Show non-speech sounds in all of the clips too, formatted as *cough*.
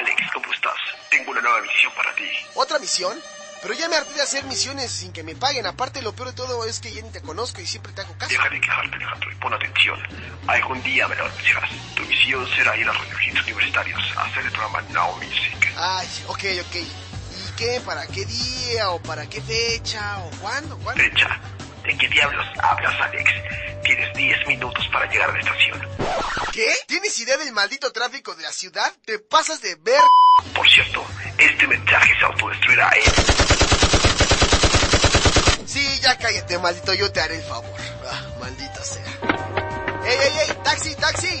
Alex, ¿cómo estás? Tengo una nueva misión para ti. ¿Otra misión? Pero ya me harté de hacer misiones sin que me paguen. Aparte, lo peor de todo es que ya ni te conozco y siempre te hago caso. Deja de quejarte, Alejandro, y pon atención. Algún día me lo anunciarás. Tu misión será ir a Radio Hits Universitarios a hacer el programa Now Music. Ay, ok, ok. ¿Y qué? ¿Para qué día? ¿O para qué fecha? ¿O cuándo? ¿Cuándo? Fecha. ¿De qué diablos hablas, Alex? Tienes 10 minutos para llegar a la estación. ¿Qué? ¿Tienes idea del maldito tráfico de la ciudad? ¿Te pasas de ver? Por cierto, este mensaje se autodestruirá, ¿eh? Sí, ya cállate, maldito, yo te haré el favor. Ah, maldita sea. ¡Ey, ey, ey! ¡Taxi, taxi!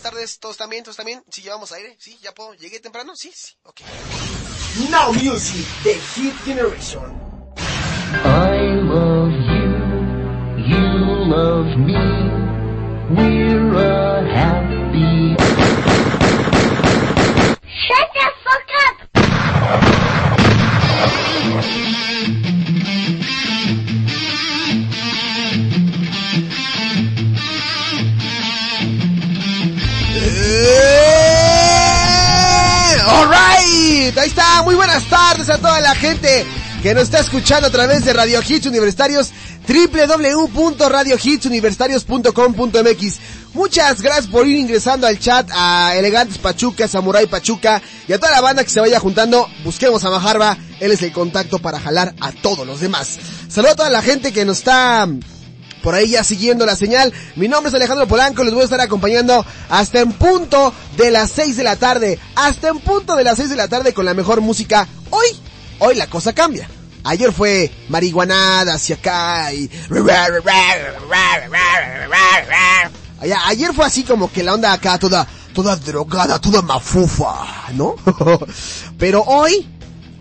Buenas tardes. ¿Todos también? ¿Todos también? ¿Sí llevamos aire? ¿Sí? ¿Ya puedo? ¿Llegué temprano? Sí, sí. Ok. Now Music, The Hit Generation. I love you, you love me, we're a happy. Ahí está. Muy buenas tardes a toda la gente que nos está escuchando a través de Radio Hits Universitarios www.radiohitsuniversitarios.com.mx Muchas gracias por ir ingresando al chat a Elegantes Pachuca, Samurai Pachuca y a toda la banda que se vaya juntando. Busquemos a Majarba, él es el contacto para jalar a todos los demás. Saludos a toda la gente que nos está por ahí ya siguiendo la señal. Mi nombre es Alejandro Polanco, les voy a estar acompañando hasta en punto de las 6 de la tarde. Hasta en punto de las 6 de la tarde con la mejor música. Hoy, hoy la cosa cambia. Ayer fue marihuanada hacia acá y... Ayer fue así como que la onda acá toda, toda drogada, toda mafufa, ¿no? *laughs* Pero hoy,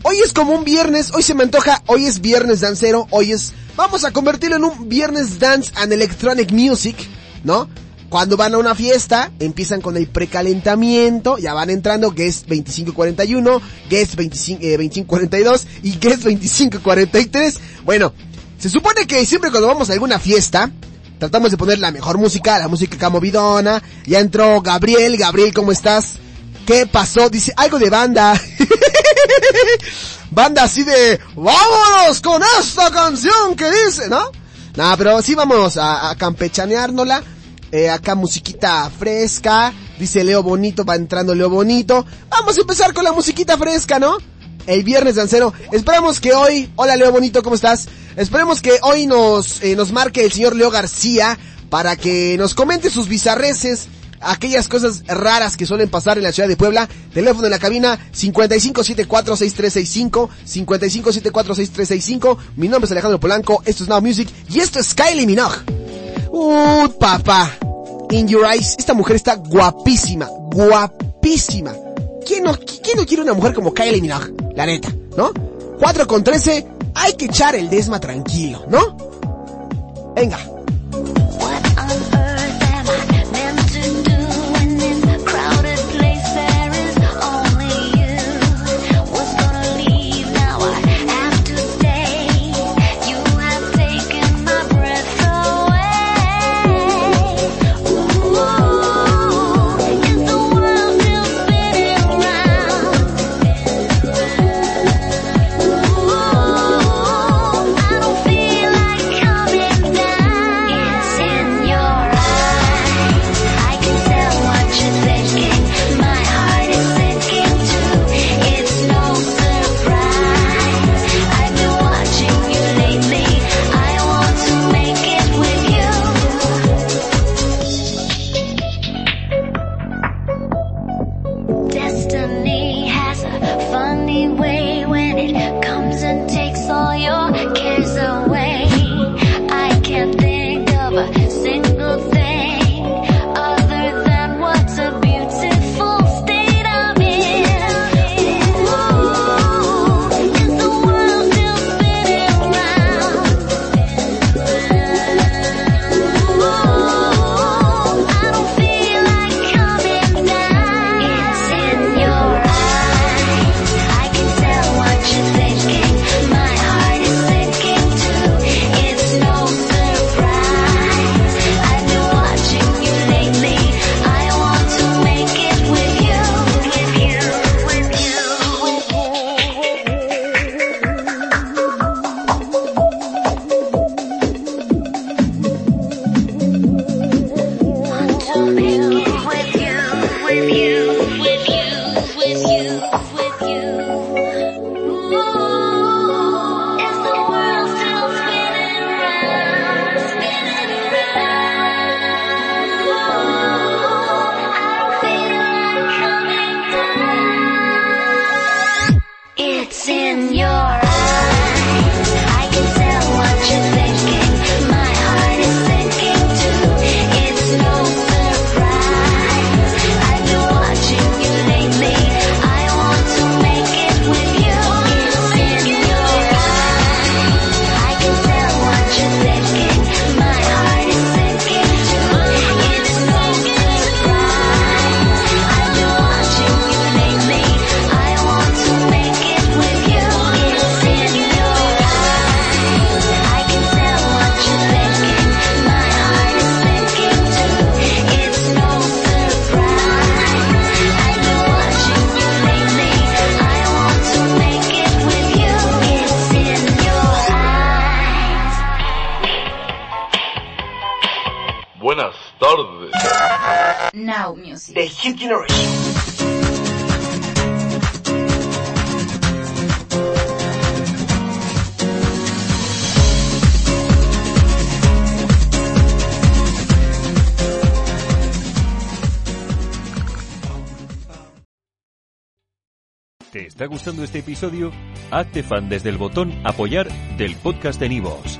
hoy es como un viernes, hoy se me antoja, hoy es viernes dancero, hoy es, vamos a convertirlo en un viernes dance and electronic music, ¿no? Cuando van a una fiesta, empiezan con el precalentamiento, ya van entrando Guest 2541, Guest 25, eh, 2542 y Guest 2543. Bueno, se supone que siempre cuando vamos a alguna fiesta, tratamos de poner la mejor música, la música acá movidona. Ya entró Gabriel, Gabriel, ¿cómo estás? ¿Qué pasó? Dice, algo de banda. *laughs* banda así de, vámonos con esta canción que dice, ¿no? Nada, pero sí vamos a, a campechaneárnosla. Eh, acá musiquita fresca. Dice Leo Bonito, va entrando Leo Bonito. Vamos a empezar con la musiquita fresca, ¿no? El viernes dancero. Esperamos que hoy, hola Leo Bonito, ¿cómo estás? Esperemos que hoy nos, eh, nos marque el señor Leo García para que nos comente sus bizarreces, aquellas cosas raras que suelen pasar en la ciudad de Puebla. Teléfono en la cabina 55746365, 55746365. Mi nombre es Alejandro Polanco, esto es Now Music y esto es Kylie Minogue. Uh, papá. In your eyes, esta mujer está guapísima, guapísima. ¿Quién no, quién no quiere una mujer como Kylie Minogue? La neta, ¿no? 4 con 13, hay que echar el desma tranquilo, ¿no? Venga. Now Music. The Hit Generation. ¿Te está gustando este episodio? Hazte fan desde el botón Apoyar del podcast de Nivos.